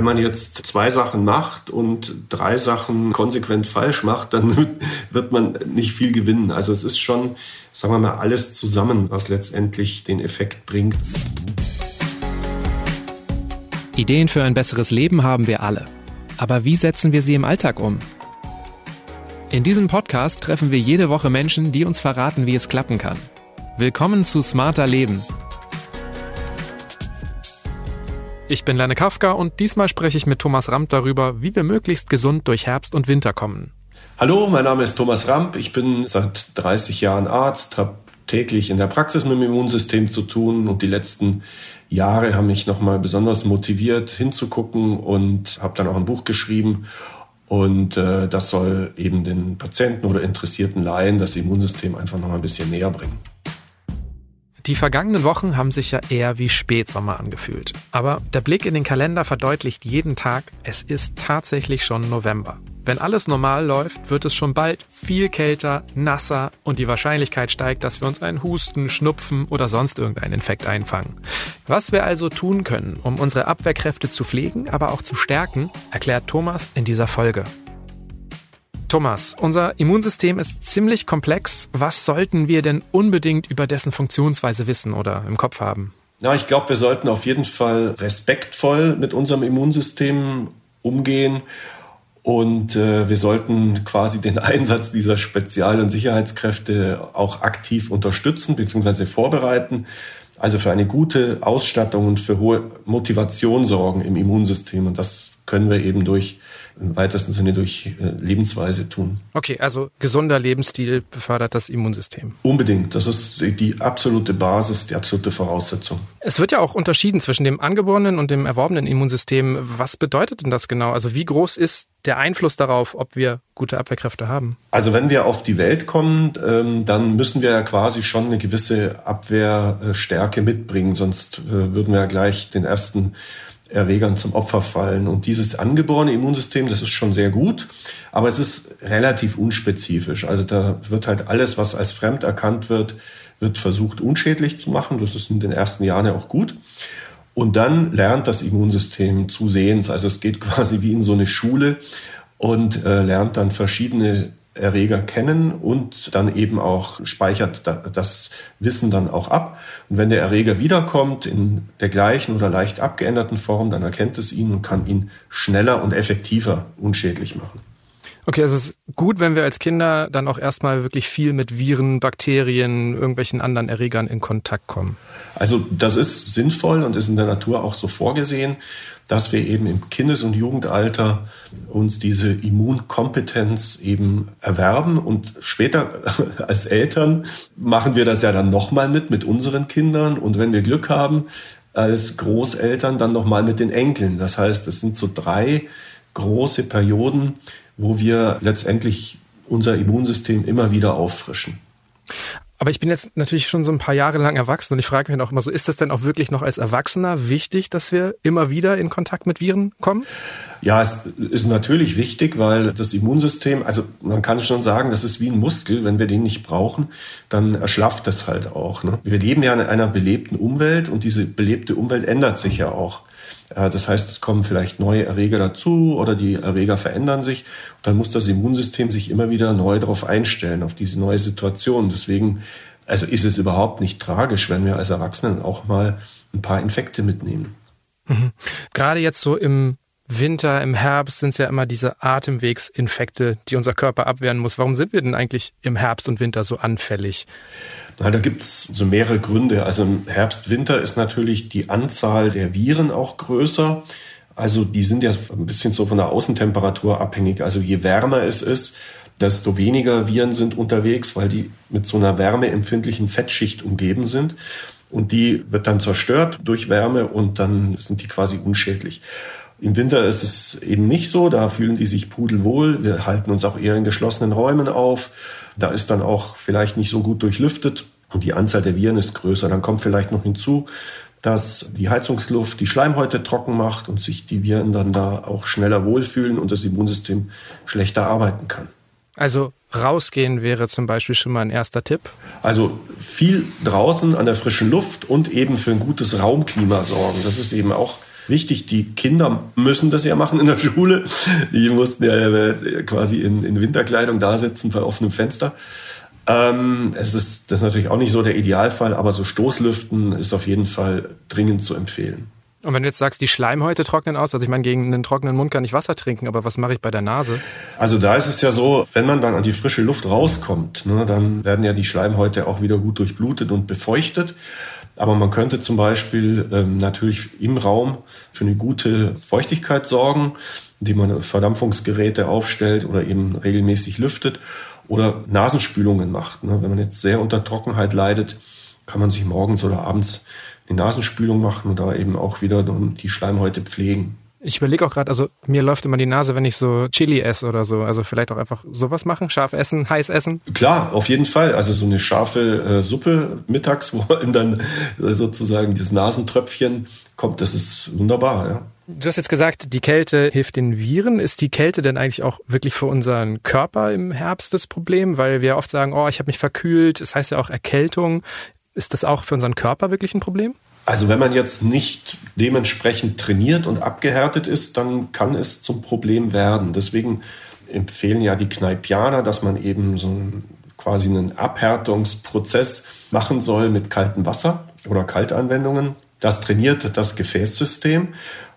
Wenn man jetzt zwei Sachen macht und drei Sachen konsequent falsch macht, dann wird man nicht viel gewinnen. Also es ist schon, sagen wir mal, alles zusammen, was letztendlich den Effekt bringt. Ideen für ein besseres Leben haben wir alle. Aber wie setzen wir sie im Alltag um? In diesem Podcast treffen wir jede Woche Menschen, die uns verraten, wie es klappen kann. Willkommen zu Smarter Leben. Ich bin Lerne Kafka und diesmal spreche ich mit Thomas Ramp darüber, wie wir möglichst gesund durch Herbst und Winter kommen. Hallo, mein Name ist Thomas Ramp. Ich bin seit 30 Jahren Arzt, habe täglich in der Praxis mit dem Immunsystem zu tun und die letzten Jahre haben mich nochmal besonders motiviert hinzugucken und habe dann auch ein Buch geschrieben und äh, das soll eben den Patienten oder interessierten Laien das Immunsystem einfach noch mal ein bisschen näher bringen. Die vergangenen Wochen haben sich ja eher wie Spätsommer angefühlt. Aber der Blick in den Kalender verdeutlicht jeden Tag, es ist tatsächlich schon November. Wenn alles normal läuft, wird es schon bald viel kälter, nasser und die Wahrscheinlichkeit steigt, dass wir uns einen Husten, Schnupfen oder sonst irgendeinen Infekt einfangen. Was wir also tun können, um unsere Abwehrkräfte zu pflegen, aber auch zu stärken, erklärt Thomas in dieser Folge. Thomas, unser Immunsystem ist ziemlich komplex. Was sollten wir denn unbedingt über dessen Funktionsweise wissen oder im Kopf haben? Ja, ich glaube, wir sollten auf jeden Fall respektvoll mit unserem Immunsystem umgehen und äh, wir sollten quasi den Einsatz dieser Spezial- und Sicherheitskräfte auch aktiv unterstützen bzw. vorbereiten. Also für eine gute Ausstattung und für hohe Motivation sorgen im Immunsystem. Und das können wir eben durch im weitesten Sinne durch äh, Lebensweise tun. Okay, also gesunder Lebensstil befördert das Immunsystem. Unbedingt. Das ist die absolute Basis, die absolute Voraussetzung. Es wird ja auch unterschieden zwischen dem angeborenen und dem erworbenen Immunsystem. Was bedeutet denn das genau? Also wie groß ist der Einfluss darauf, ob wir gute Abwehrkräfte haben? Also wenn wir auf die Welt kommen, ähm, dann müssen wir ja quasi schon eine gewisse Abwehrstärke mitbringen, sonst äh, würden wir ja gleich den ersten Erregern zum Opfer fallen. Und dieses angeborene Immunsystem, das ist schon sehr gut, aber es ist relativ unspezifisch. Also da wird halt alles, was als fremd erkannt wird, wird versucht unschädlich zu machen. Das ist in den ersten Jahren ja auch gut. Und dann lernt das Immunsystem zusehends. Also es geht quasi wie in so eine Schule und äh, lernt dann verschiedene Erreger kennen und dann eben auch speichert das Wissen dann auch ab. Und wenn der Erreger wiederkommt in der gleichen oder leicht abgeänderten Form, dann erkennt es ihn und kann ihn schneller und effektiver unschädlich machen. Okay, also es ist gut, wenn wir als Kinder dann auch erstmal wirklich viel mit Viren, Bakterien, irgendwelchen anderen Erregern in Kontakt kommen. Also das ist sinnvoll und ist in der Natur auch so vorgesehen dass wir eben im Kindes- und Jugendalter uns diese Immunkompetenz eben erwerben und später als Eltern machen wir das ja dann nochmal mit, mit unseren Kindern und wenn wir Glück haben, als Großeltern dann nochmal mit den Enkeln. Das heißt, es sind so drei große Perioden, wo wir letztendlich unser Immunsystem immer wieder auffrischen. Aber ich bin jetzt natürlich schon so ein paar Jahre lang erwachsen und ich frage mich auch immer so, ist das denn auch wirklich noch als Erwachsener wichtig, dass wir immer wieder in Kontakt mit Viren kommen? Ja, es ist natürlich wichtig, weil das Immunsystem, also man kann schon sagen, das ist wie ein Muskel. Wenn wir den nicht brauchen, dann erschlafft das halt auch. Ne? Wir leben ja in einer belebten Umwelt und diese belebte Umwelt ändert sich ja auch. Das heißt, es kommen vielleicht neue Erreger dazu oder die Erreger verändern sich. Dann muss das Immunsystem sich immer wieder neu darauf einstellen, auf diese neue Situation. Deswegen, also ist es überhaupt nicht tragisch, wenn wir als Erwachsenen auch mal ein paar Infekte mitnehmen. Mhm. Gerade jetzt so im Winter, im Herbst sind es ja immer diese Atemwegsinfekte, die unser Körper abwehren muss. Warum sind wir denn eigentlich im Herbst und Winter so anfällig? Na, da gibt es so mehrere Gründe. Also im Herbst, Winter ist natürlich die Anzahl der Viren auch größer. Also die sind ja ein bisschen so von der Außentemperatur abhängig. Also je wärmer es ist, desto weniger Viren sind unterwegs, weil die mit so einer wärmeempfindlichen Fettschicht umgeben sind. Und die wird dann zerstört durch Wärme und dann sind die quasi unschädlich. Im Winter ist es eben nicht so, da fühlen die sich pudelwohl. Wir halten uns auch eher in geschlossenen Räumen auf. Da ist dann auch vielleicht nicht so gut durchlüftet und die Anzahl der Viren ist größer. Dann kommt vielleicht noch hinzu, dass die Heizungsluft die Schleimhäute trocken macht und sich die Viren dann da auch schneller wohlfühlen und das Immunsystem schlechter arbeiten kann. Also rausgehen wäre zum Beispiel schon mal ein erster Tipp. Also viel draußen an der frischen Luft und eben für ein gutes Raumklima sorgen. Das ist eben auch Richtig, die Kinder müssen das ja machen in der Schule. Die mussten ja äh, quasi in, in Winterkleidung da sitzen bei offenem Fenster. Ähm, es ist das ist natürlich auch nicht so der Idealfall, aber so Stoßlüften ist auf jeden Fall dringend zu empfehlen. Und wenn du jetzt sagst, die Schleimhäute trocknen aus, also ich meine, gegen einen trockenen Mund kann ich Wasser trinken, aber was mache ich bei der Nase? Also da ist es ja so, wenn man dann an die frische Luft rauskommt, ne, dann werden ja die Schleimhäute auch wieder gut durchblutet und befeuchtet. Aber man könnte zum Beispiel ähm, natürlich im Raum für eine gute Feuchtigkeit sorgen, indem man Verdampfungsgeräte aufstellt oder eben regelmäßig lüftet oder Nasenspülungen macht. Ne? Wenn man jetzt sehr unter Trockenheit leidet, kann man sich morgens oder abends die Nasenspülung machen und da eben auch wieder die Schleimhäute pflegen. Ich überlege auch gerade, also mir läuft immer die Nase, wenn ich so Chili esse oder so. Also vielleicht auch einfach sowas machen, scharf essen, heiß essen. Klar, auf jeden Fall. Also so eine scharfe äh, Suppe mittags, wo dann äh, sozusagen dieses Nasentröpfchen kommt, das ist wunderbar, ja. Du hast jetzt gesagt, die Kälte hilft den Viren. Ist die Kälte denn eigentlich auch wirklich für unseren Körper im Herbst das Problem? Weil wir oft sagen, oh, ich habe mich verkühlt. Es das heißt ja auch Erkältung. Ist das auch für unseren Körper wirklich ein Problem? Also wenn man jetzt nicht dementsprechend trainiert und abgehärtet ist, dann kann es zum Problem werden. Deswegen empfehlen ja die Kneipianer, dass man eben so quasi einen Abhärtungsprozess machen soll mit kaltem Wasser oder Kaltanwendungen. Das trainiert das Gefäßsystem.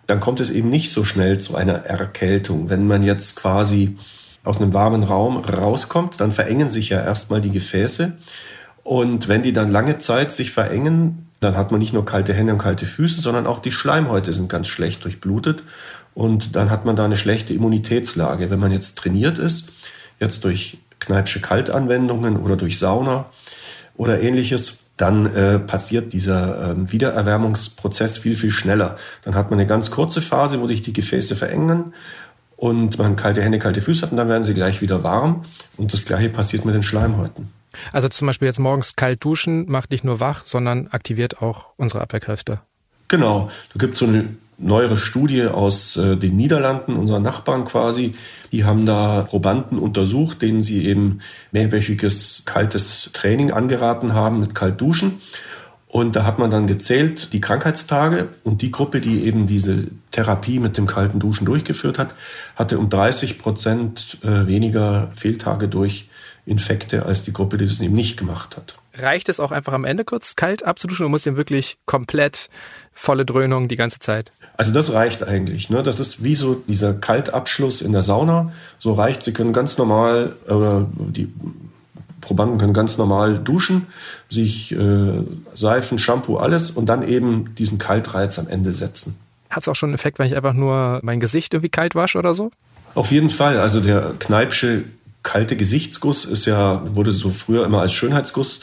Dann kommt es eben nicht so schnell zu einer Erkältung. Wenn man jetzt quasi aus einem warmen Raum rauskommt, dann verengen sich ja erstmal die Gefäße. Und wenn die dann lange Zeit sich verengen, dann hat man nicht nur kalte Hände und kalte Füße, sondern auch die Schleimhäute sind ganz schlecht durchblutet. Und dann hat man da eine schlechte Immunitätslage. Wenn man jetzt trainiert ist, jetzt durch Kneipsche Kaltanwendungen oder durch Sauna oder ähnliches, dann äh, passiert dieser äh, Wiedererwärmungsprozess viel, viel schneller. Dann hat man eine ganz kurze Phase, wo sich die Gefäße verengen und man kalte Hände, kalte Füße hat und dann werden sie gleich wieder warm. Und das gleiche passiert mit den Schleimhäuten. Also zum Beispiel jetzt morgens kalt duschen macht nicht nur wach, sondern aktiviert auch unsere Abwehrkräfte. Genau. Da gibt es so eine neuere Studie aus äh, den Niederlanden, unseren Nachbarn quasi. Die haben da Probanden untersucht, denen sie eben mehrwöchiges kaltes Training angeraten haben mit kalt duschen. Und da hat man dann gezählt die Krankheitstage und die Gruppe, die eben diese Therapie mit dem kalten Duschen durchgeführt hat, hatte um 30 Prozent äh, weniger Fehltage durch Infekte als die Gruppe, die das eben nicht gemacht hat. Reicht es auch einfach am Ende kurz kalt abzuduschen oder muss den wirklich komplett volle Dröhnung die ganze Zeit? Also das reicht eigentlich. Ne? Das ist wie so dieser Kaltabschluss in der Sauna. So reicht. Sie können ganz normal, oder die Probanden können ganz normal duschen, sich äh, Seifen, Shampoo, alles und dann eben diesen Kaltreiz am Ende setzen. Hat es auch schon einen Effekt, wenn ich einfach nur mein Gesicht irgendwie kalt wasche oder so? Auf jeden Fall. Also der Kneipsche kalte Gesichtsguss ist ja, wurde so früher immer als Schönheitsguss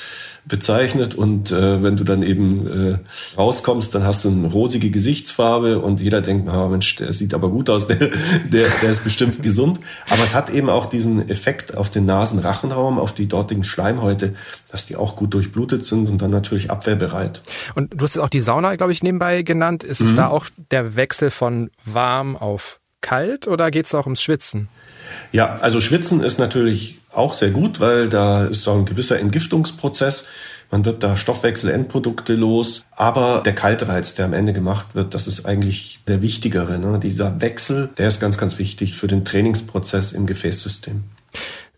bezeichnet und äh, wenn du dann eben äh, rauskommst, dann hast du eine rosige Gesichtsfarbe und jeder denkt, ah, Mensch, der sieht aber gut aus, der, der, der ist bestimmt gesund. Aber es hat eben auch diesen Effekt auf den Nasenrachenraum, auf die dortigen Schleimhäute, dass die auch gut durchblutet sind und dann natürlich abwehrbereit. Und du hast auch die Sauna, glaube ich, nebenbei genannt. Ist es mhm. da auch der Wechsel von warm auf kalt oder geht es auch ums Schwitzen? Ja, also Schwitzen ist natürlich auch sehr gut, weil da ist so ein gewisser Entgiftungsprozess. Man wird da Stoffwechselendprodukte los. Aber der Kaltreiz, der am Ende gemacht wird, das ist eigentlich der wichtigere. Ne? Dieser Wechsel, der ist ganz, ganz wichtig für den Trainingsprozess im Gefäßsystem.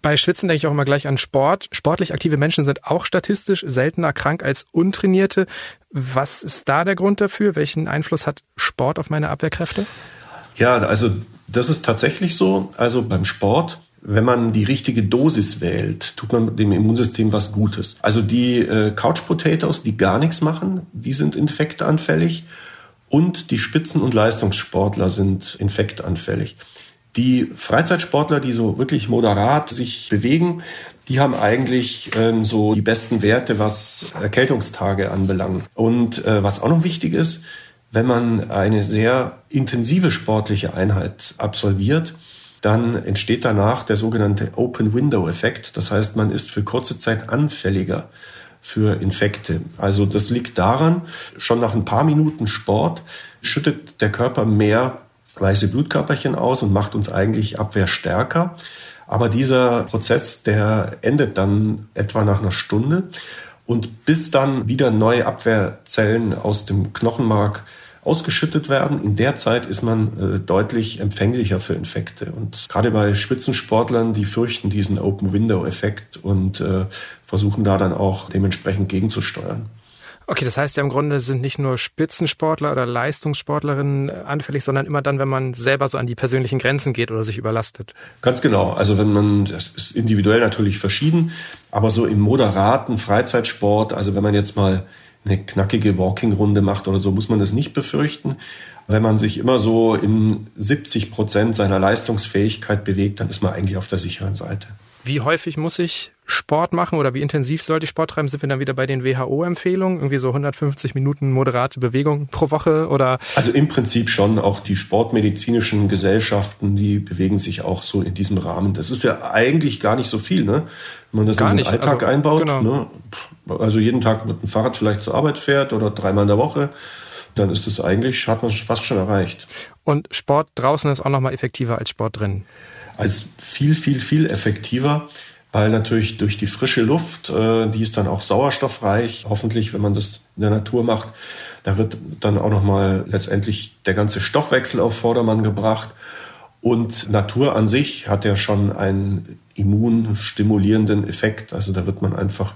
Bei Schwitzen denke ich auch immer gleich an Sport. Sportlich aktive Menschen sind auch statistisch seltener krank als untrainierte. Was ist da der Grund dafür? Welchen Einfluss hat Sport auf meine Abwehrkräfte? Ja, also das ist tatsächlich so. Also beim Sport, wenn man die richtige Dosis wählt, tut man dem Immunsystem was Gutes. Also die äh, Couch Potatoes, die gar nichts machen, die sind infektanfällig. Und die Spitzen- und Leistungssportler sind infektanfällig. Die Freizeitsportler, die so wirklich moderat sich bewegen, die haben eigentlich ähm, so die besten Werte, was Erkältungstage anbelangt. Und äh, was auch noch wichtig ist, wenn man eine sehr intensive sportliche Einheit absolviert, dann entsteht danach der sogenannte Open Window Effekt. Das heißt, man ist für kurze Zeit anfälliger für Infekte. Also das liegt daran, schon nach ein paar Minuten Sport schüttet der Körper mehr weiße Blutkörperchen aus und macht uns eigentlich abwehrstärker. Aber dieser Prozess, der endet dann etwa nach einer Stunde. Und bis dann wieder neue Abwehrzellen aus dem Knochenmark ausgeschüttet werden. In der Zeit ist man äh, deutlich empfänglicher für Infekte. Und gerade bei Spitzensportlern, die fürchten diesen Open-Window-Effekt und äh, versuchen da dann auch dementsprechend gegenzusteuern. Okay, das heißt ja im Grunde sind nicht nur Spitzensportler oder Leistungssportlerinnen anfällig, sondern immer dann, wenn man selber so an die persönlichen Grenzen geht oder sich überlastet. Ganz genau. Also wenn man, das ist individuell natürlich verschieden, aber so im moderaten Freizeitsport, also wenn man jetzt mal eine knackige Walking-Runde macht oder so, muss man das nicht befürchten. Wenn man sich immer so in 70 Prozent seiner Leistungsfähigkeit bewegt, dann ist man eigentlich auf der sicheren Seite. Wie häufig muss ich Sport machen oder wie intensiv sollte ich Sport treiben? Sind wir dann wieder bei den WHO-Empfehlungen? Irgendwie so 150 Minuten moderate Bewegung pro Woche oder? Also im Prinzip schon auch die sportmedizinischen Gesellschaften, die bewegen sich auch so in diesem Rahmen. Das ist ja eigentlich gar nicht so viel, ne? Wenn man das gar in den nicht. Alltag also, einbaut. Genau. Ne? Also jeden Tag mit dem Fahrrad vielleicht zur Arbeit fährt oder dreimal in der Woche dann ist es eigentlich, hat man fast schon erreicht. Und Sport draußen ist auch nochmal effektiver als Sport drin als viel, viel, viel effektiver, weil natürlich durch die frische Luft, äh, die ist dann auch sauerstoffreich, hoffentlich, wenn man das in der Natur macht, da wird dann auch nochmal letztendlich der ganze Stoffwechsel auf Vordermann gebracht. Und Natur an sich hat ja schon einen immunstimulierenden Effekt. Also da wird man einfach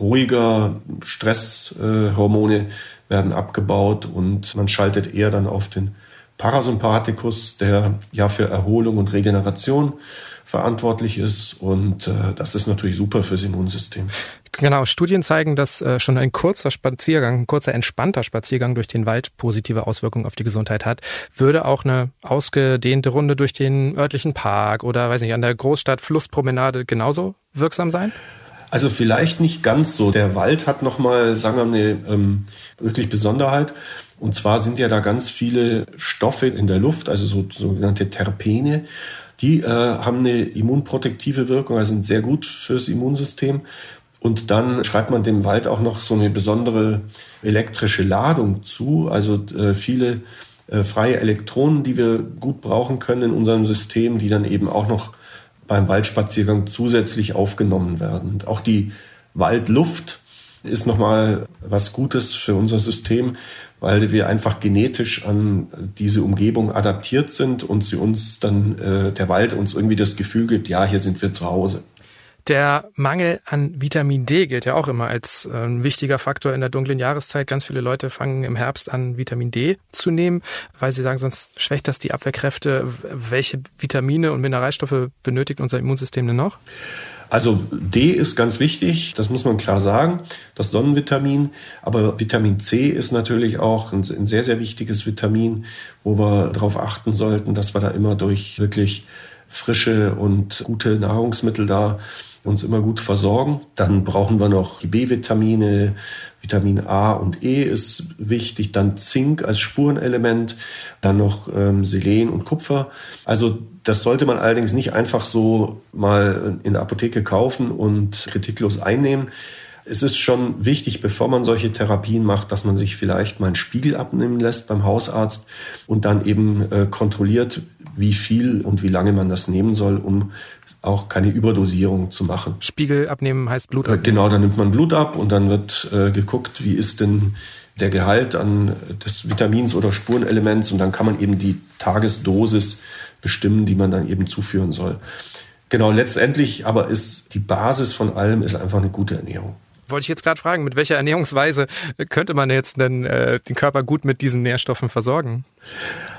ruhiger, Stresshormone werden abgebaut und man schaltet eher dann auf den Parasympathikus, der ja für Erholung und Regeneration verantwortlich ist. Und äh, das ist natürlich super fürs Immunsystem. Genau, Studien zeigen, dass äh, schon ein kurzer Spaziergang, ein kurzer entspannter Spaziergang durch den Wald positive Auswirkungen auf die Gesundheit hat. Würde auch eine ausgedehnte Runde durch den örtlichen Park oder weiß nicht, an der Großstadt Flusspromenade genauso wirksam sein? Also vielleicht nicht ganz so. Der Wald hat nochmal, sagen wir, eine ähm, wirklich Besonderheit. Und zwar sind ja da ganz viele Stoffe in der Luft, also so, sogenannte Terpene. Die äh, haben eine immunprotektive Wirkung, also sind sehr gut fürs Immunsystem. Und dann schreibt man dem Wald auch noch so eine besondere elektrische Ladung zu, also äh, viele äh, freie Elektronen, die wir gut brauchen können in unserem System, die dann eben auch noch beim Waldspaziergang zusätzlich aufgenommen werden. Und auch die Waldluft ist nochmal was Gutes für unser System, weil wir einfach genetisch an diese Umgebung adaptiert sind und sie uns dann, äh, der Wald uns irgendwie das Gefühl gibt, ja, hier sind wir zu Hause. Der Mangel an Vitamin D gilt ja auch immer als äh, ein wichtiger Faktor in der dunklen Jahreszeit. Ganz viele Leute fangen im Herbst an, Vitamin D zu nehmen, weil sie sagen, sonst schwächt das die Abwehrkräfte. Welche Vitamine und Mineralstoffe benötigt unser Immunsystem denn noch? Also D ist ganz wichtig, das muss man klar sagen, das Sonnenvitamin. Aber Vitamin C ist natürlich auch ein, ein sehr, sehr wichtiges Vitamin, wo wir darauf achten sollten, dass wir da immer durch wirklich frische und gute Nahrungsmittel da uns immer gut versorgen. Dann brauchen wir noch die B-Vitamine, Vitamin A und E ist wichtig, dann Zink als Spurenelement, dann noch ähm, Selen und Kupfer. Also das sollte man allerdings nicht einfach so mal in der Apotheke kaufen und kritiklos einnehmen. Es ist schon wichtig, bevor man solche Therapien macht, dass man sich vielleicht mal einen Spiegel abnehmen lässt beim Hausarzt und dann eben äh, kontrolliert, wie viel und wie lange man das nehmen soll, um auch keine Überdosierung zu machen. Spiegel abnehmen heißt Blut äh, abnehmen. Genau, dann nimmt man Blut ab und dann wird äh, geguckt, wie ist denn der Gehalt an des Vitamins oder Spurenelements und dann kann man eben die Tagesdosis bestimmen, die man dann eben zuführen soll. Genau, letztendlich aber ist die Basis von allem ist einfach eine gute Ernährung. Wollte ich jetzt gerade fragen, mit welcher Ernährungsweise könnte man jetzt denn äh, den Körper gut mit diesen Nährstoffen versorgen?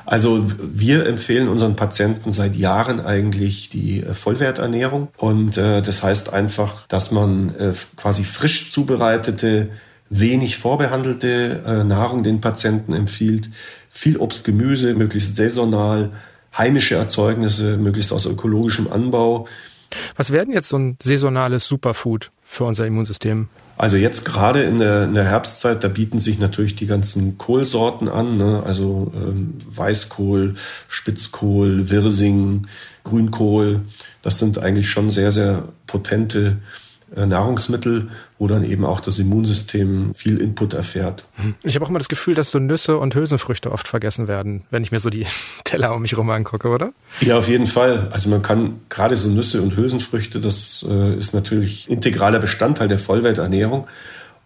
Also wir empfehlen unseren Patienten seit Jahren eigentlich die äh, Vollwerternährung. Und äh, das heißt einfach, dass man äh, quasi frisch zubereitete, wenig vorbehandelte äh, Nahrung den Patienten empfiehlt. Viel Obst, Gemüse, möglichst saisonal, heimische Erzeugnisse, möglichst aus ökologischem Anbau. Was werden jetzt so ein saisonales Superfood für unser Immunsystem? Also jetzt gerade in der, in der Herbstzeit, da bieten sich natürlich die ganzen Kohlsorten an, ne? also ähm, Weißkohl, Spitzkohl, Wirsing, Grünkohl. Das sind eigentlich schon sehr, sehr potente Nahrungsmittel, wo dann eben auch das Immunsystem viel Input erfährt. Mhm. Ich habe auch immer das Gefühl, dass so Nüsse und Hülsenfrüchte oft vergessen werden, wenn ich mir so die Teller um mich herum angucke, oder? Ja, auf jeden Fall. Also man kann gerade so Nüsse und Hülsenfrüchte, das äh, ist natürlich integraler Bestandteil der Vollwerternährung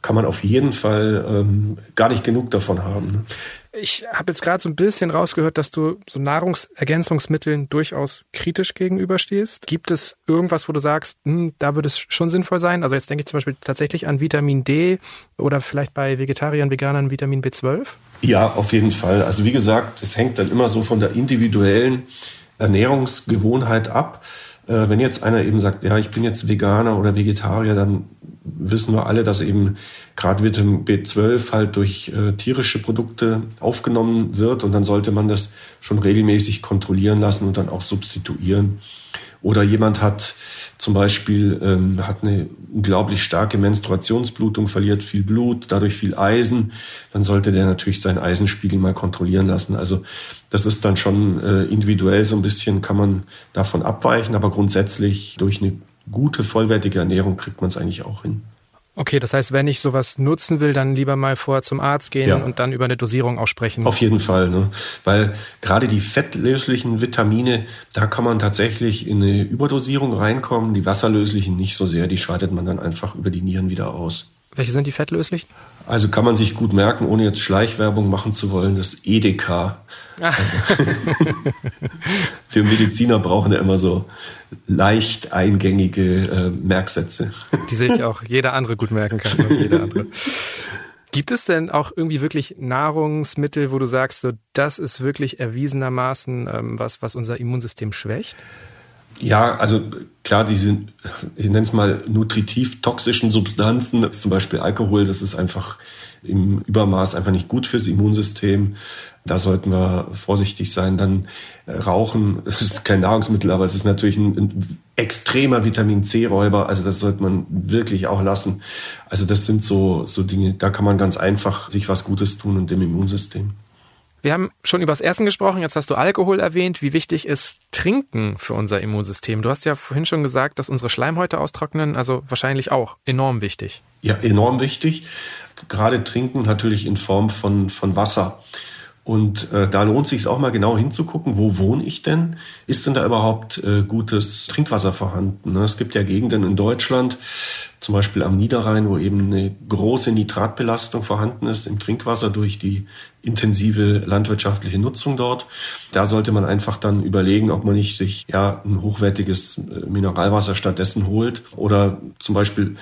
kann man auf jeden Fall ähm, gar nicht genug davon haben. Ne? Ich habe jetzt gerade so ein bisschen rausgehört, dass du so Nahrungsergänzungsmitteln durchaus kritisch gegenüberstehst. Gibt es irgendwas, wo du sagst, hm, da würde es schon sinnvoll sein? Also jetzt denke ich zum Beispiel tatsächlich an Vitamin D oder vielleicht bei Vegetariern, Veganern Vitamin B12? Ja, auf jeden Fall. Also wie gesagt, es hängt dann immer so von der individuellen Ernährungsgewohnheit ab. Äh, wenn jetzt einer eben sagt, ja, ich bin jetzt Veganer oder Vegetarier, dann wissen wir alle, dass eben gerade Vitamin B12 halt durch äh, tierische Produkte aufgenommen wird und dann sollte man das schon regelmäßig kontrollieren lassen und dann auch substituieren. Oder jemand hat zum Beispiel ähm, hat eine unglaublich starke Menstruationsblutung, verliert viel Blut, dadurch viel Eisen, dann sollte der natürlich seinen Eisenspiegel mal kontrollieren lassen. Also das ist dann schon äh, individuell so ein bisschen, kann man davon abweichen, aber grundsätzlich durch eine gute, vollwertige Ernährung kriegt man es eigentlich auch hin. Okay, das heißt, wenn ich sowas nutzen will, dann lieber mal vorher zum Arzt gehen ja. und dann über eine Dosierung auch sprechen. Auf jeden Fall, ne? weil gerade die fettlöslichen Vitamine, da kann man tatsächlich in eine Überdosierung reinkommen. Die wasserlöslichen nicht so sehr, die scheidet man dann einfach über die Nieren wieder aus. Welche sind die fettlöslichen? Also kann man sich gut merken, ohne jetzt Schleichwerbung machen zu wollen, das EDK. Ah. Wir Mediziner brauchen ja immer so leicht eingängige äh, Merksätze. Die sich auch jeder andere gut merken kann. Jeder andere. Gibt es denn auch irgendwie wirklich Nahrungsmittel, wo du sagst, so das ist wirklich erwiesenermaßen ähm, was, was unser Immunsystem schwächt? Ja, also klar, diese, ich nenne es mal nutritiv toxischen Substanzen, zum Beispiel Alkohol, das ist einfach im Übermaß einfach nicht gut fürs Immunsystem. Da sollten wir vorsichtig sein. Dann äh, Rauchen, das ist kein Nahrungsmittel, aber es ist natürlich ein, ein extremer Vitamin C-Räuber. Also das sollte man wirklich auch lassen. Also das sind so, so Dinge, da kann man ganz einfach sich was Gutes tun und dem Immunsystem. Wir haben schon über das Essen gesprochen, jetzt hast du Alkohol erwähnt. Wie wichtig ist Trinken für unser Immunsystem? Du hast ja vorhin schon gesagt, dass unsere Schleimhäute austrocknen, also wahrscheinlich auch enorm wichtig. Ja, enorm wichtig. Gerade Trinken natürlich in Form von, von Wasser. Und äh, da lohnt sich auch mal genau hinzugucken, wo wohne ich denn? Ist denn da überhaupt äh, gutes Trinkwasser vorhanden? Ne? Es gibt ja Gegenden in Deutschland, zum Beispiel am Niederrhein, wo eben eine große Nitratbelastung vorhanden ist im Trinkwasser durch die intensive landwirtschaftliche Nutzung dort. Da sollte man einfach dann überlegen, ob man nicht sich ja ein hochwertiges äh, Mineralwasser stattdessen holt. Oder zum Beispiel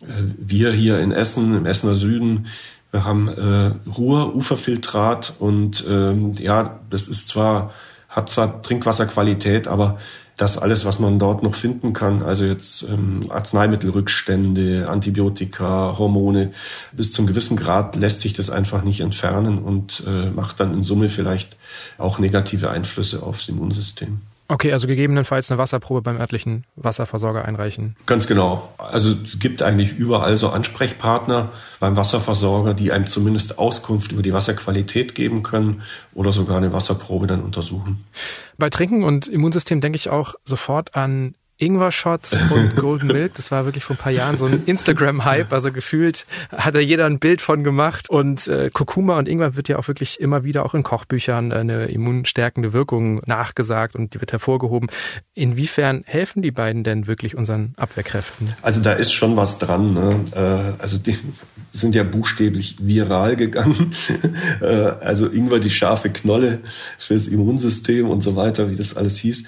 äh, wir hier in Essen, im Essener Süden, wir haben äh, Ruhr, Uferfiltrat und ähm, ja, das ist zwar, hat zwar Trinkwasserqualität, aber das alles, was man dort noch finden kann, also jetzt ähm, Arzneimittelrückstände, Antibiotika, Hormone, bis zum gewissen Grad lässt sich das einfach nicht entfernen und äh, macht dann in Summe vielleicht auch negative Einflüsse aufs Immunsystem. Okay, also gegebenenfalls eine Wasserprobe beim örtlichen Wasserversorger einreichen. Ganz genau. Also es gibt eigentlich überall so Ansprechpartner beim Wasserversorger, die einem zumindest Auskunft über die Wasserqualität geben können oder sogar eine Wasserprobe dann untersuchen. Bei Trinken und Immunsystem denke ich auch sofort an Ingwer-Shots und Golden Milk. Das war wirklich vor ein paar Jahren so ein Instagram-Hype. Also gefühlt hat da jeder ein Bild von gemacht. Und äh, Kurkuma und Ingwer wird ja auch wirklich immer wieder auch in Kochbüchern eine immunstärkende Wirkung nachgesagt und die wird hervorgehoben. Inwiefern helfen die beiden denn wirklich unseren Abwehrkräften? Also da ist schon was dran. Ne? Äh, also die sind ja buchstäblich viral gegangen. äh, also Ingwer, die scharfe Knolle fürs Immunsystem und so weiter, wie das alles hieß.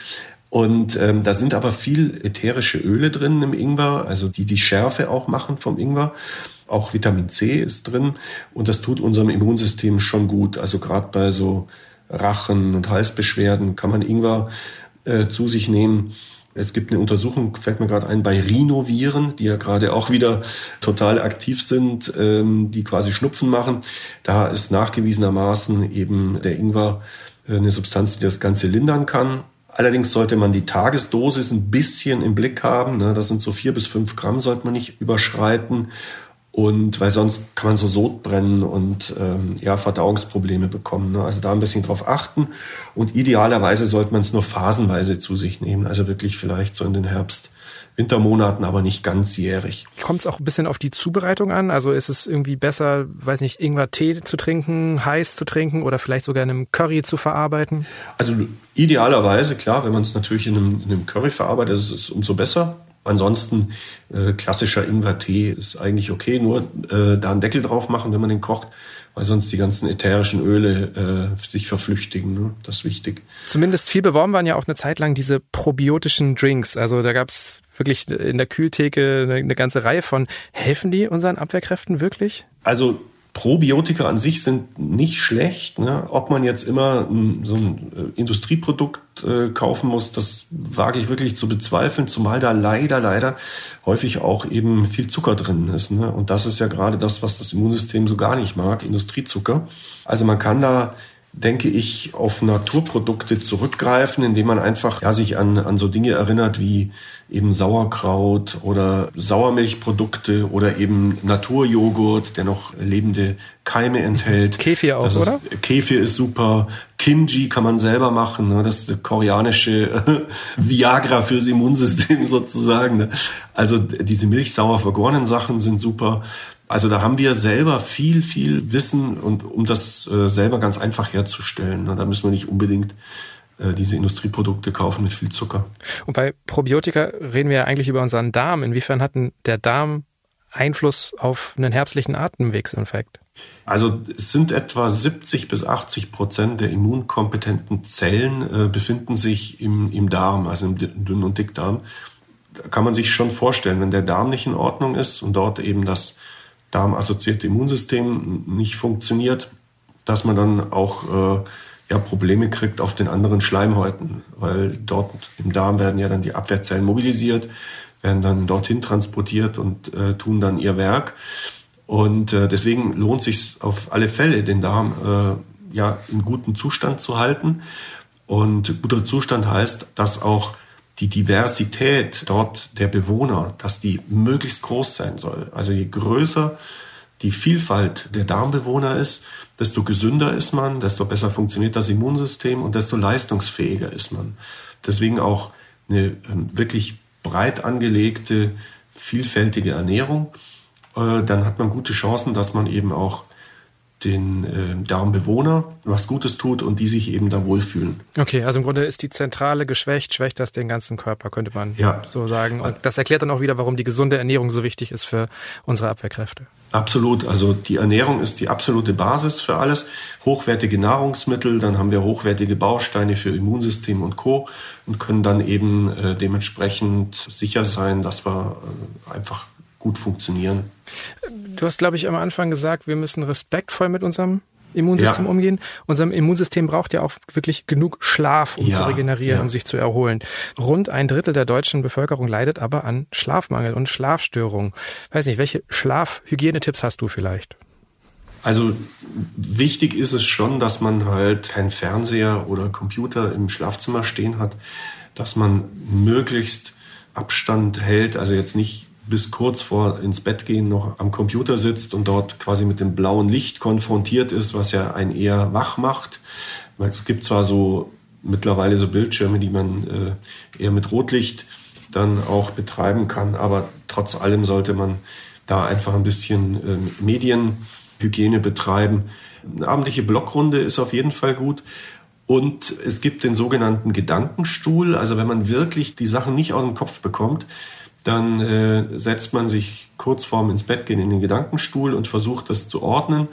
Und ähm, da sind aber viel ätherische Öle drin im Ingwer, also die die Schärfe auch machen vom Ingwer. Auch Vitamin C ist drin und das tut unserem Immunsystem schon gut. Also gerade bei so Rachen- und Halsbeschwerden kann man Ingwer äh, zu sich nehmen. Es gibt eine Untersuchung, fällt mir gerade ein, bei Rhinoviren, die ja gerade auch wieder total aktiv sind, ähm, die quasi Schnupfen machen. Da ist nachgewiesenermaßen eben der Ingwer äh, eine Substanz, die das Ganze lindern kann. Allerdings sollte man die Tagesdosis ein bisschen im Blick haben. Ne? Das sind so vier bis fünf Gramm, sollte man nicht überschreiten. Und weil sonst kann man so Sodbrennen und ähm, ja, Verdauungsprobleme bekommen. Ne? Also da ein bisschen drauf achten. Und idealerweise sollte man es nur phasenweise zu sich nehmen. Also wirklich vielleicht so in den Herbst Wintermonaten, aber nicht ganzjährig. Kommt es auch ein bisschen auf die Zubereitung an? Also ist es irgendwie besser, weiß nicht, Ingwer-Tee zu trinken, heiß zu trinken oder vielleicht sogar in einem Curry zu verarbeiten? Also idealerweise, klar, wenn man es natürlich in einem, in einem Curry verarbeitet, ist es umso besser. Ansonsten äh, klassischer Ingwer-Tee ist eigentlich okay, nur äh, da einen Deckel drauf machen, wenn man den kocht, weil sonst die ganzen ätherischen Öle äh, sich verflüchtigen. Ne? Das ist wichtig. Zumindest viel beworben waren ja auch eine Zeit lang diese probiotischen Drinks. Also da gab's wirklich in der Kühltheke eine, eine ganze Reihe von. Helfen die unseren Abwehrkräften wirklich? Also Probiotika an sich sind nicht schlecht. Ne? Ob man jetzt immer so ein äh, Industrieprodukt äh, kaufen muss, das wage ich wirklich zu bezweifeln, zumal da leider, leider häufig auch eben viel Zucker drin ist. Ne? Und das ist ja gerade das, was das Immunsystem so gar nicht mag, Industriezucker. Also man kann da denke ich, auf Naturprodukte zurückgreifen, indem man einfach ja, sich an, an so Dinge erinnert wie eben Sauerkraut oder Sauermilchprodukte oder eben Naturjoghurt, der noch lebende Keime enthält. Kefir auch, ist, oder? Kefir ist super. Kimchi kann man selber machen. Ne? Das ist der koreanische Viagra fürs Immunsystem sozusagen. Ne? Also diese milchsauer vergorenen Sachen sind super. Also da haben wir selber viel, viel Wissen und um das äh, selber ganz einfach herzustellen. Ne? Da müssen wir nicht unbedingt äh, diese Industrieprodukte kaufen mit viel Zucker. Und bei Probiotika reden wir ja eigentlich über unseren Darm. Inwiefern hat denn der Darm Einfluss auf einen herzlichen Atemwegsinfekt? Also es sind etwa 70 bis 80 Prozent der immunkompetenten Zellen äh, befinden sich im, im Darm, also im Dünn- und Dickdarm. Da kann man sich schon vorstellen, wenn der Darm nicht in Ordnung ist und dort eben das darmassoziierte Immunsystem nicht funktioniert, dass man dann auch äh, ja, Probleme kriegt auf den anderen Schleimhäuten, weil dort im Darm werden ja dann die Abwehrzellen mobilisiert, werden dann dorthin transportiert und äh, tun dann ihr Werk. Und äh, deswegen lohnt sich auf alle Fälle, den Darm äh, ja in gutem Zustand zu halten. Und guter Zustand heißt, dass auch die Diversität dort der Bewohner, dass die möglichst groß sein soll. Also je größer die Vielfalt der Darmbewohner ist, desto gesünder ist man, desto besser funktioniert das Immunsystem und desto leistungsfähiger ist man. Deswegen auch eine wirklich breit angelegte, vielfältige Ernährung. Äh, dann hat man gute Chancen, dass man eben auch den äh, Darmbewohner was Gutes tut und die sich eben da wohlfühlen. Okay, also im Grunde ist die Zentrale geschwächt, schwächt das den ganzen Körper, könnte man ja. so sagen. Und das erklärt dann auch wieder, warum die gesunde Ernährung so wichtig ist für unsere Abwehrkräfte. Absolut. Also die Ernährung ist die absolute Basis für alles. Hochwertige Nahrungsmittel, dann haben wir hochwertige Bausteine für Immunsystem und Co. und können dann eben äh, dementsprechend sicher sein, dass wir äh, einfach gut funktionieren. Du hast, glaube ich, am Anfang gesagt, wir müssen respektvoll mit unserem Immunsystem ja. umgehen. Unser Immunsystem braucht ja auch wirklich genug Schlaf, um ja, zu regenerieren, ja. um sich zu erholen. Rund ein Drittel der deutschen Bevölkerung leidet aber an Schlafmangel und Schlafstörungen. Weiß nicht, welche Schlafhygienetipps hast du vielleicht? Also wichtig ist es schon, dass man halt keinen Fernseher oder Computer im Schlafzimmer stehen hat, dass man möglichst Abstand hält, also jetzt nicht bis kurz vor ins Bett gehen noch am Computer sitzt und dort quasi mit dem blauen Licht konfrontiert ist, was ja einen eher wach macht. Es gibt zwar so mittlerweile so Bildschirme, die man äh, eher mit Rotlicht dann auch betreiben kann, aber trotz allem sollte man da einfach ein bisschen äh, Medienhygiene betreiben. Eine abendliche Blockrunde ist auf jeden Fall gut. Und es gibt den sogenannten Gedankenstuhl. Also wenn man wirklich die Sachen nicht aus dem Kopf bekommt, dann äh, setzt man sich kurz vorm ins Bett gehen in den Gedankenstuhl und versucht das zu ordnen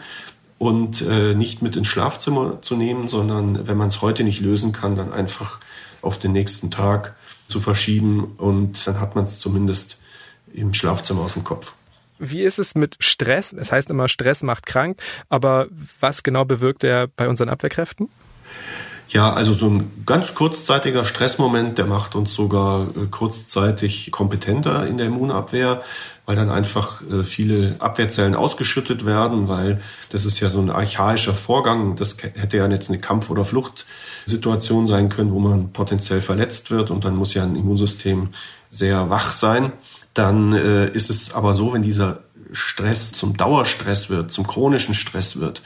und äh, nicht mit ins Schlafzimmer zu nehmen, sondern wenn man es heute nicht lösen kann, dann einfach auf den nächsten Tag zu verschieben und dann hat man es zumindest im Schlafzimmer aus dem Kopf. Wie ist es mit Stress? Es heißt immer, Stress macht krank, aber was genau bewirkt er bei unseren Abwehrkräften? Ja, also so ein ganz kurzzeitiger Stressmoment, der macht uns sogar äh, kurzzeitig kompetenter in der Immunabwehr, weil dann einfach äh, viele Abwehrzellen ausgeschüttet werden, weil das ist ja so ein archaischer Vorgang. Das hätte ja jetzt eine Kampf- oder Fluchtsituation sein können, wo man potenziell verletzt wird und dann muss ja ein Immunsystem sehr wach sein. Dann äh, ist es aber so, wenn dieser Stress zum Dauerstress wird, zum chronischen Stress wird,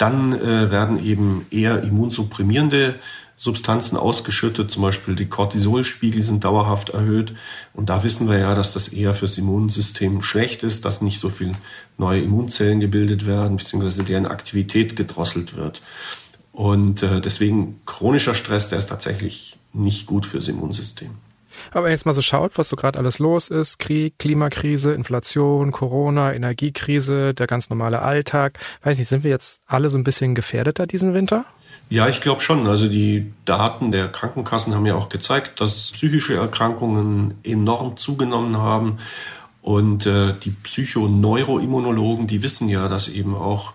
dann äh, werden eben eher immunsupprimierende Substanzen ausgeschüttet, zum Beispiel die Cortisolspiegel sind dauerhaft erhöht. Und da wissen wir ja, dass das eher fürs Immunsystem schlecht ist, dass nicht so viel neue Immunzellen gebildet werden, beziehungsweise deren Aktivität gedrosselt wird. Und äh, deswegen chronischer Stress, der ist tatsächlich nicht gut fürs Immunsystem. Aber wenn jetzt mal so schaut, was so gerade alles los ist, Krieg, Klimakrise, Inflation, Corona, Energiekrise, der ganz normale Alltag, weiß nicht, sind wir jetzt alle so ein bisschen gefährdeter diesen Winter? Ja, ich glaube schon. Also die Daten der Krankenkassen haben ja auch gezeigt, dass psychische Erkrankungen enorm zugenommen haben. Und äh, die Psychoneuroimmunologen, die wissen ja, dass eben auch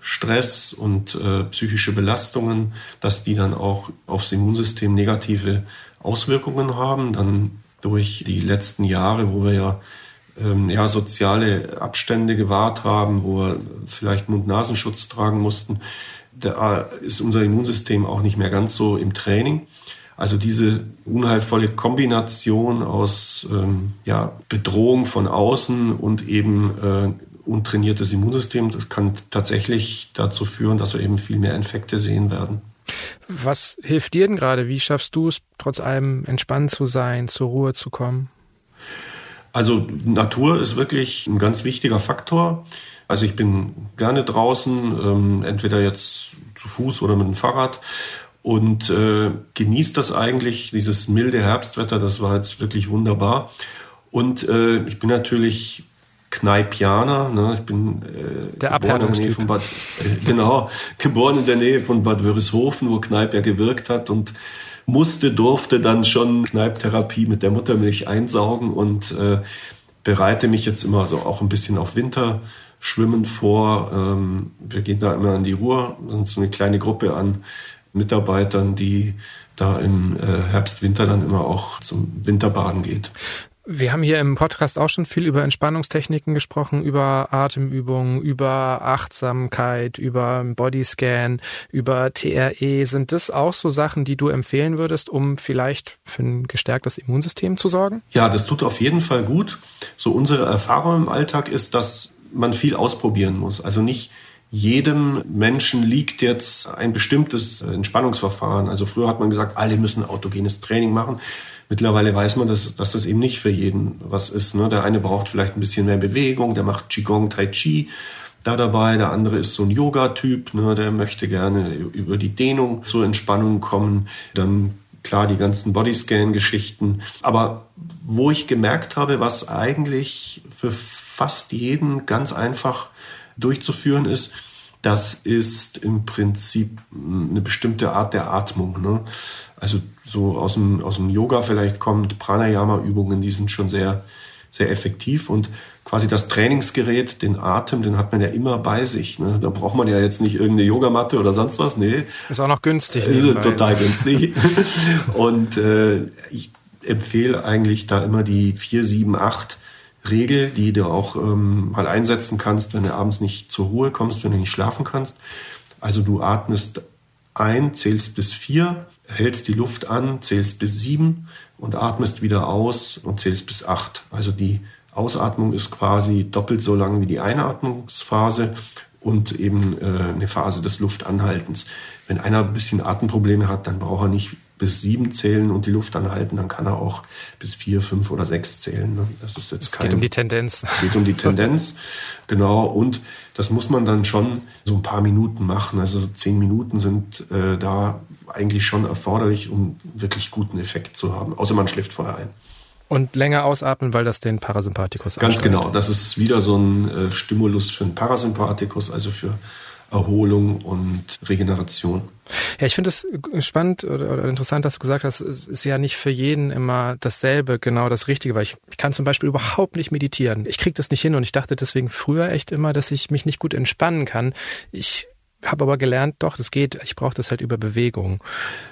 Stress und äh, psychische Belastungen, dass die dann auch aufs Immunsystem negative Auswirkungen haben. Dann durch die letzten Jahre, wo wir ja, ähm, ja soziale Abstände gewahrt haben, wo wir vielleicht Mund-Nasenschutz tragen mussten, da ist unser Immunsystem auch nicht mehr ganz so im Training. Also diese unheilvolle Kombination aus ähm, ja, Bedrohung von außen und eben äh, untrainiertes Immunsystem, das kann tatsächlich dazu führen, dass wir eben viel mehr Infekte sehen werden. Was hilft dir denn gerade? Wie schaffst du es, trotz allem entspannt zu sein, zur Ruhe zu kommen? Also Natur ist wirklich ein ganz wichtiger Faktor. Also ich bin gerne draußen, ähm, entweder jetzt zu Fuß oder mit dem Fahrrad und äh, genießt das eigentlich, dieses milde Herbstwetter, das war jetzt wirklich wunderbar. Und äh, ich bin natürlich Kneipianer. Ne? Ich bin äh, der geboren in der Nähe von Bad, äh, genau, geboren in der Nähe von Bad Wörishofen, wo Kneipp ja gewirkt hat und musste, durfte dann schon Kneipptherapie mit der Muttermilch einsaugen und äh, bereite mich jetzt immer so auch ein bisschen auf Winterschwimmen vor. Ähm, wir gehen da immer in die Ruhr, sind so eine kleine Gruppe an Mitarbeitern, die da im äh, Herbst, Winter dann immer auch zum Winterbaden geht. Wir haben hier im Podcast auch schon viel über Entspannungstechniken gesprochen, über Atemübungen, über Achtsamkeit, über Bodyscan, über TRE. Sind das auch so Sachen, die du empfehlen würdest, um vielleicht für ein gestärktes Immunsystem zu sorgen? Ja, das tut auf jeden Fall gut. So unsere Erfahrung im Alltag ist, dass man viel ausprobieren muss. Also nicht jedem Menschen liegt jetzt ein bestimmtes Entspannungsverfahren. Also früher hat man gesagt, alle müssen autogenes Training machen. Mittlerweile weiß man, dass, dass das eben nicht für jeden was ist. Ne? Der eine braucht vielleicht ein bisschen mehr Bewegung, der macht Qigong, Tai Chi da dabei. Der andere ist so ein Yoga-Typ, ne? der möchte gerne über die Dehnung zur Entspannung kommen. Dann klar die ganzen Bodyscan-Geschichten. Aber wo ich gemerkt habe, was eigentlich für fast jeden ganz einfach durchzuführen ist, das ist im Prinzip eine bestimmte Art der Atmung. Ne? Also so aus dem, aus dem Yoga vielleicht kommt, Pranayama-Übungen, die sind schon sehr, sehr effektiv und quasi das Trainingsgerät, den Atem, den hat man ja immer bei sich. Ne? Da braucht man ja jetzt nicht irgendeine Yogamatte oder sonst was. Nee. Ist auch noch günstig. Ist total günstig. und äh, ich empfehle eigentlich da immer die 4, 7, 8 Regel, die du auch ähm, mal einsetzen kannst, wenn du abends nicht zur Ruhe kommst, wenn du nicht schlafen kannst. Also du atmest ein, zählst bis vier, hältst die Luft an, zählst bis sieben und atmest wieder aus und zählst bis acht. Also die Ausatmung ist quasi doppelt so lang wie die Einatmungsphase und eben äh, eine Phase des Luftanhaltens. Wenn einer ein bisschen Atemprobleme hat, dann braucht er nicht bis sieben zählen und die Luft anhalten, dann kann er auch bis vier, fünf oder sechs zählen. Ne? Das ist jetzt es geht um die Tendenz. Geht um die Tendenz, genau. Und das muss man dann schon so ein paar Minuten machen. Also zehn Minuten sind äh, da eigentlich schon erforderlich, um wirklich guten Effekt zu haben. Außer man schläft vorher ein. Und länger ausatmen, weil das den Parasympathikus Ganz genau. Das ist wieder so ein äh, Stimulus für den Parasympathikus, also für Erholung und Regeneration. Ja, ich finde es spannend oder, oder, interessant, dass du gesagt hast, es ist ja nicht für jeden immer dasselbe, genau das Richtige, weil ich, ich kann zum Beispiel überhaupt nicht meditieren. Ich kriege das nicht hin und ich dachte deswegen früher echt immer, dass ich mich nicht gut entspannen kann. Ich habe aber gelernt, doch, das geht. Ich brauche das halt über Bewegung.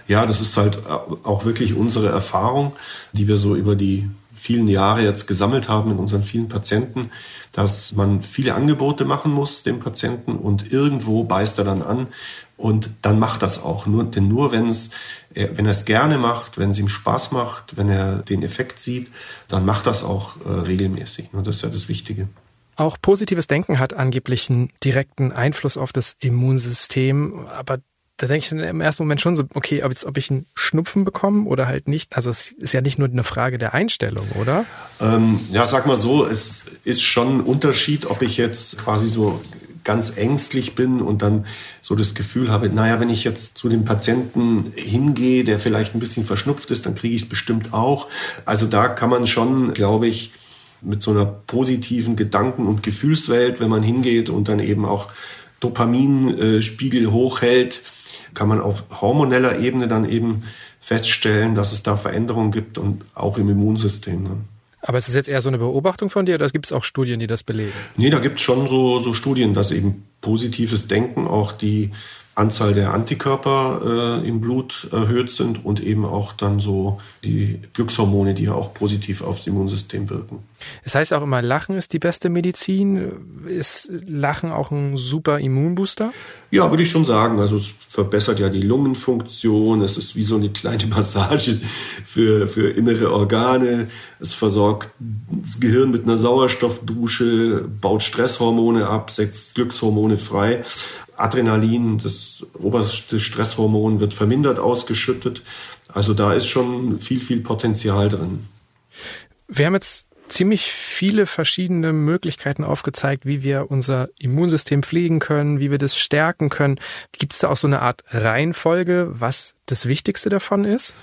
Ja, das ist halt auch wirklich unsere Erfahrung, die wir so über die vielen Jahre jetzt gesammelt haben in unseren vielen Patienten, dass man viele Angebote machen muss dem Patienten und irgendwo beißt er dann an und dann macht das auch. Nur, denn nur wenn es, wenn er es gerne macht, wenn es ihm Spaß macht, wenn er den Effekt sieht, dann macht das auch äh, regelmäßig. Und das ist ja das Wichtige. Auch positives Denken hat angeblich einen direkten Einfluss auf das Immunsystem, aber da denke ich im ersten Moment schon so, okay, ob, jetzt, ob ich einen Schnupfen bekomme oder halt nicht. Also es ist ja nicht nur eine Frage der Einstellung, oder? Ähm, ja, sag mal so, es ist schon ein Unterschied, ob ich jetzt quasi so ganz ängstlich bin und dann so das Gefühl habe, naja, wenn ich jetzt zu dem Patienten hingehe, der vielleicht ein bisschen verschnupft ist, dann kriege ich es bestimmt auch. Also da kann man schon, glaube ich, mit so einer positiven Gedanken- und Gefühlswelt, wenn man hingeht und dann eben auch Dopaminspiegel hochhält, kann man auf hormoneller Ebene dann eben feststellen, dass es da Veränderungen gibt und auch im Immunsystem. Aber ist es jetzt eher so eine Beobachtung von dir oder gibt es auch Studien, die das belegen? Nee, da gibt es schon so, so Studien, dass eben positives Denken auch die Anzahl der Antikörper äh, im Blut erhöht sind und eben auch dann so die Glückshormone, die ja auch positiv aufs Immunsystem wirken. Es heißt auch immer, Lachen ist die beste Medizin. Ist Lachen auch ein super Immunbooster? Ja, würde ich schon sagen. Also es verbessert ja die Lungenfunktion. Es ist wie so eine kleine Massage für, für innere Organe. Es versorgt das Gehirn mit einer Sauerstoffdusche, baut Stresshormone ab, setzt Glückshormone frei. Adrenalin, das oberste Stresshormon, wird vermindert ausgeschüttet. Also da ist schon viel, viel Potenzial drin. Wir haben jetzt ziemlich viele verschiedene Möglichkeiten aufgezeigt, wie wir unser Immunsystem pflegen können, wie wir das stärken können. Gibt es da auch so eine Art Reihenfolge, was das Wichtigste davon ist?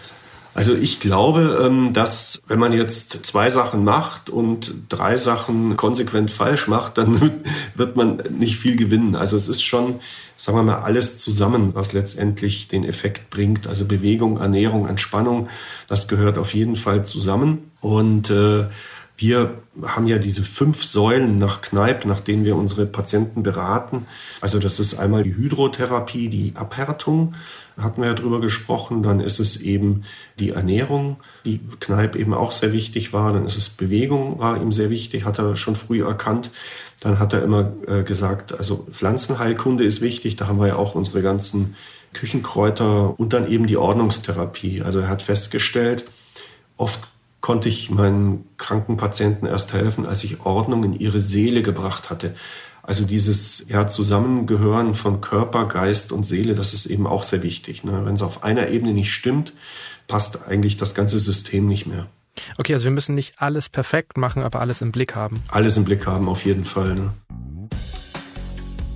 Also ich glaube, ähm, dass wenn man jetzt zwei Sachen macht und drei Sachen konsequent falsch macht, dann wird man nicht viel gewinnen. Also es ist schon, sagen wir mal, alles zusammen, was letztendlich den Effekt bringt. Also Bewegung, Ernährung, Entspannung, das gehört auf jeden Fall zusammen. Und äh, wir haben ja diese fünf Säulen nach Kneipp, nach denen wir unsere Patienten beraten. Also das ist einmal die Hydrotherapie, die Abhärtung, hatten wir ja drüber gesprochen. Dann ist es eben die Ernährung, die Kneipp eben auch sehr wichtig war. Dann ist es Bewegung, war ihm sehr wichtig, hat er schon früh erkannt. Dann hat er immer äh, gesagt, also Pflanzenheilkunde ist wichtig. Da haben wir ja auch unsere ganzen Küchenkräuter und dann eben die Ordnungstherapie. Also er hat festgestellt, oft konnte ich meinen kranken Patienten erst helfen, als ich Ordnung in ihre Seele gebracht hatte. Also dieses ja, Zusammengehören von Körper, Geist und Seele, das ist eben auch sehr wichtig. Ne? Wenn es auf einer Ebene nicht stimmt, passt eigentlich das ganze System nicht mehr. Okay, also wir müssen nicht alles perfekt machen, aber alles im Blick haben. Alles im Blick haben, auf jeden Fall. Ne?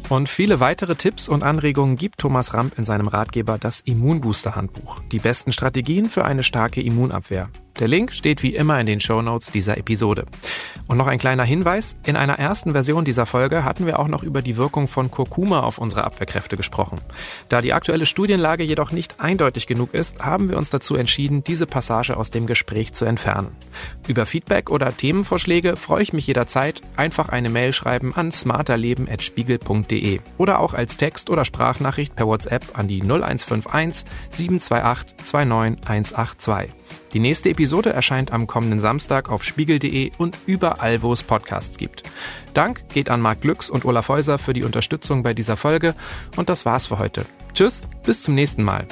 Und viele weitere Tipps und Anregungen gibt Thomas Ramp in seinem Ratgeber das Immunbooster Handbuch. Die besten Strategien für eine starke Immunabwehr. Der Link steht wie immer in den Show Notes dieser Episode. Und noch ein kleiner Hinweis. In einer ersten Version dieser Folge hatten wir auch noch über die Wirkung von Kurkuma auf unsere Abwehrkräfte gesprochen. Da die aktuelle Studienlage jedoch nicht eindeutig genug ist, haben wir uns dazu entschieden, diese Passage aus dem Gespräch zu entfernen. Über Feedback oder Themenvorschläge freue ich mich jederzeit. Einfach eine Mail schreiben an smarterleben.spiegel.de oder auch als Text- oder Sprachnachricht per WhatsApp an die 0151 728 29182. Die nächste Episode erscheint am kommenden Samstag auf spiegel.de und überall, wo es Podcasts gibt. Dank geht an Marc Glücks und Olaf Häuser für die Unterstützung bei dieser Folge und das war's für heute. Tschüss, bis zum nächsten Mal.